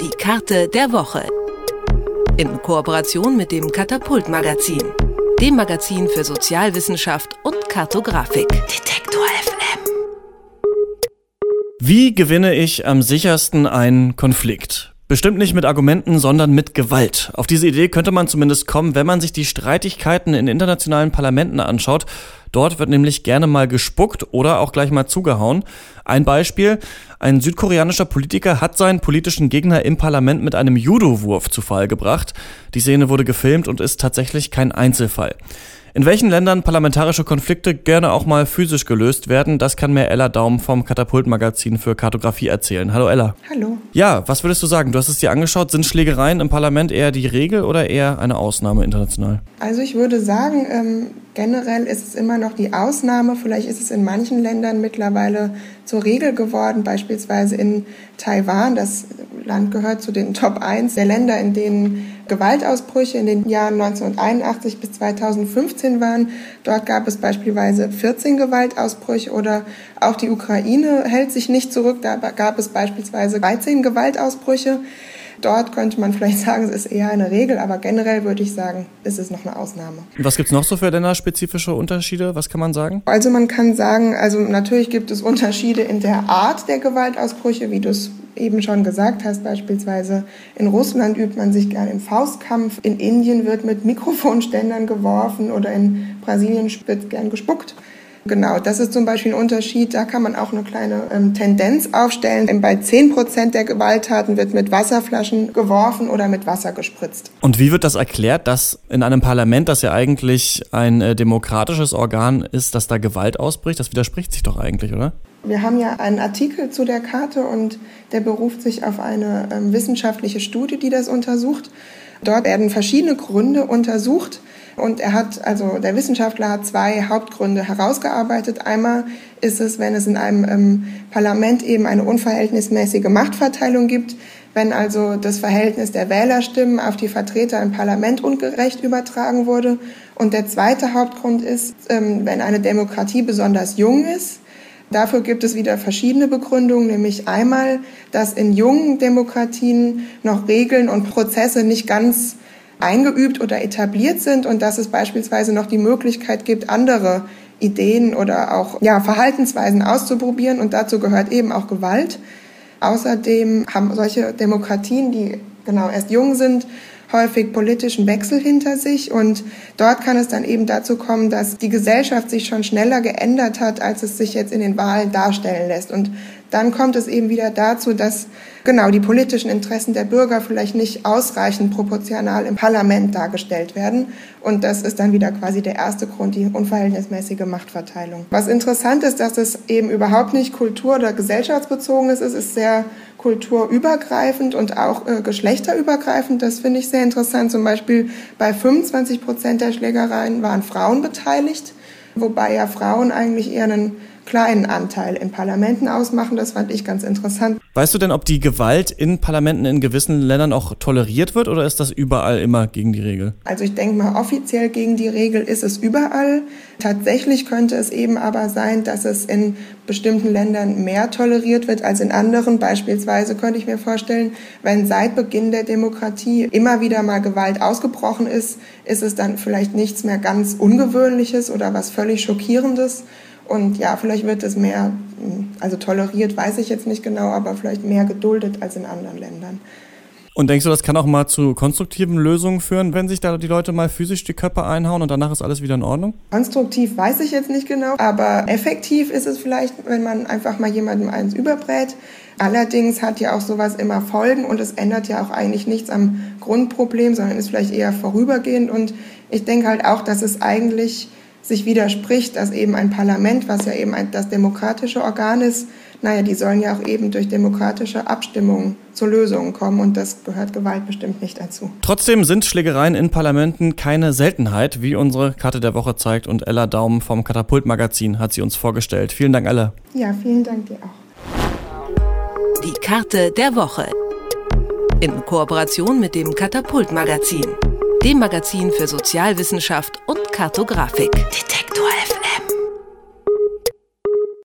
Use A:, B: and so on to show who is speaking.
A: Die Karte der Woche. In Kooperation mit dem Katapult Magazin, dem Magazin für Sozialwissenschaft und Kartografik. Detektor FM.
B: Wie gewinne ich am sichersten einen Konflikt? Bestimmt nicht mit Argumenten, sondern mit Gewalt. Auf diese Idee könnte man zumindest kommen, wenn man sich die Streitigkeiten in internationalen Parlamenten anschaut. Dort wird nämlich gerne mal gespuckt oder auch gleich mal zugehauen. Ein Beispiel, ein südkoreanischer Politiker hat seinen politischen Gegner im Parlament mit einem Judo-Wurf zu Fall gebracht. Die Szene wurde gefilmt und ist tatsächlich kein Einzelfall. In welchen Ländern parlamentarische Konflikte gerne auch mal physisch gelöst werden, das kann mir Ella Daum vom Katapult-Magazin für Kartografie erzählen. Hallo Ella.
C: Hallo.
B: Ja, was würdest du sagen? Du hast es dir angeschaut. Sind Schlägereien im Parlament eher die Regel oder eher eine Ausnahme international?
C: Also ich würde sagen, ähm, generell ist es immer noch die Ausnahme. Vielleicht ist es in manchen Ländern mittlerweile zur Regel geworden, beispielsweise in Taiwan. Das Land gehört zu den Top 1 der Länder, in denen Gewaltausbrüche in den Jahren 1981 bis 2015 waren. Dort gab es beispielsweise 14 Gewaltausbrüche oder auch die Ukraine hält sich nicht zurück. Da gab es beispielsweise 13 Gewaltausbrüche. Dort könnte man vielleicht sagen, es ist eher eine Regel, aber generell würde ich sagen, ist es noch eine Ausnahme.
B: Was gibt es noch so für länderspezifische Unterschiede? Was kann man sagen?
C: Also man kann sagen, also natürlich gibt es Unterschiede in der Art der Gewaltausbrüche, wie du es eben schon gesagt hast. Beispielsweise in Russland übt man sich gerne im Faustkampf, in Indien wird mit Mikrofonständern geworfen oder in Brasilien wird gern gespuckt. Genau, das ist zum Beispiel ein Unterschied. Da kann man auch eine kleine ähm, Tendenz aufstellen. Bei 10 Prozent der Gewalttaten wird mit Wasserflaschen geworfen oder mit Wasser gespritzt.
B: Und wie wird das erklärt, dass in einem Parlament, das ja eigentlich ein äh, demokratisches Organ ist, dass da Gewalt ausbricht? Das widerspricht sich doch eigentlich, oder?
C: Wir haben ja einen Artikel zu der Karte und der beruft sich auf eine ähm, wissenschaftliche Studie, die das untersucht. Dort werden verschiedene Gründe untersucht, und er hat, also der Wissenschaftler hat zwei Hauptgründe herausgearbeitet. Einmal ist es, wenn es in einem ähm, Parlament eben eine unverhältnismäßige Machtverteilung gibt, wenn also das Verhältnis der Wählerstimmen auf die Vertreter im Parlament ungerecht übertragen wurde. Und der zweite Hauptgrund ist, ähm, wenn eine Demokratie besonders jung ist. Dafür gibt es wieder verschiedene Begründungen, nämlich einmal, dass in jungen Demokratien noch Regeln und Prozesse nicht ganz eingeübt oder etabliert sind und dass es beispielsweise noch die Möglichkeit gibt, andere Ideen oder auch ja, Verhaltensweisen auszuprobieren und dazu gehört eben auch Gewalt. Außerdem haben solche Demokratien, die genau erst jung sind, häufig politischen Wechsel hinter sich und dort kann es dann eben dazu kommen, dass die Gesellschaft sich schon schneller geändert hat, als es sich jetzt in den Wahlen darstellen lässt. Und dann kommt es eben wieder dazu, dass genau die politischen Interessen der Bürger vielleicht nicht ausreichend proportional im Parlament dargestellt werden. Und das ist dann wieder quasi der erste Grund, die unverhältnismäßige Machtverteilung. Was interessant ist, dass es eben überhaupt nicht kultur- oder gesellschaftsbezogen ist. Es ist sehr kulturübergreifend und auch äh, geschlechterübergreifend. Das finde ich sehr interessant. Zum Beispiel bei 25 Prozent der Schlägereien waren Frauen beteiligt, wobei ja Frauen eigentlich eher einen kleinen Anteil in Parlamenten ausmachen. Das fand ich ganz interessant.
B: Weißt du denn, ob die Gewalt in Parlamenten in gewissen Ländern auch toleriert wird oder ist das überall immer gegen die Regel?
C: Also ich denke mal, offiziell gegen die Regel ist es überall. Tatsächlich könnte es eben aber sein, dass es in bestimmten Ländern mehr toleriert wird als in anderen. Beispielsweise könnte ich mir vorstellen, wenn seit Beginn der Demokratie immer wieder mal Gewalt ausgebrochen ist, ist es dann vielleicht nichts mehr ganz Ungewöhnliches oder was völlig Schockierendes. Und ja, vielleicht wird es mehr, also toleriert, weiß ich jetzt nicht genau, aber vielleicht mehr geduldet als in anderen Ländern.
B: Und denkst du, das kann auch mal zu konstruktiven Lösungen führen, wenn sich da die Leute mal physisch die Köpfe einhauen und danach ist alles wieder in Ordnung?
C: Konstruktiv weiß ich jetzt nicht genau, aber effektiv ist es vielleicht, wenn man einfach mal jemandem eins überbrät. Allerdings hat ja auch sowas immer Folgen und es ändert ja auch eigentlich nichts am Grundproblem, sondern ist vielleicht eher vorübergehend. Und ich denke halt auch, dass es eigentlich sich widerspricht, dass eben ein Parlament, was ja eben ein, das demokratische Organ ist, naja, die sollen ja auch eben durch demokratische Abstimmungen zu Lösungen kommen und das gehört Gewalt bestimmt nicht dazu.
B: Trotzdem sind Schlägereien in Parlamenten keine Seltenheit, wie unsere Karte der Woche zeigt und Ella Daum vom Katapult Magazin hat sie uns vorgestellt. Vielen Dank, Ella.
C: Ja, vielen Dank dir auch.
A: Die Karte der Woche. In Kooperation mit dem Katapult Magazin dem Magazin für Sozialwissenschaft und Kartografik. Detektor FM.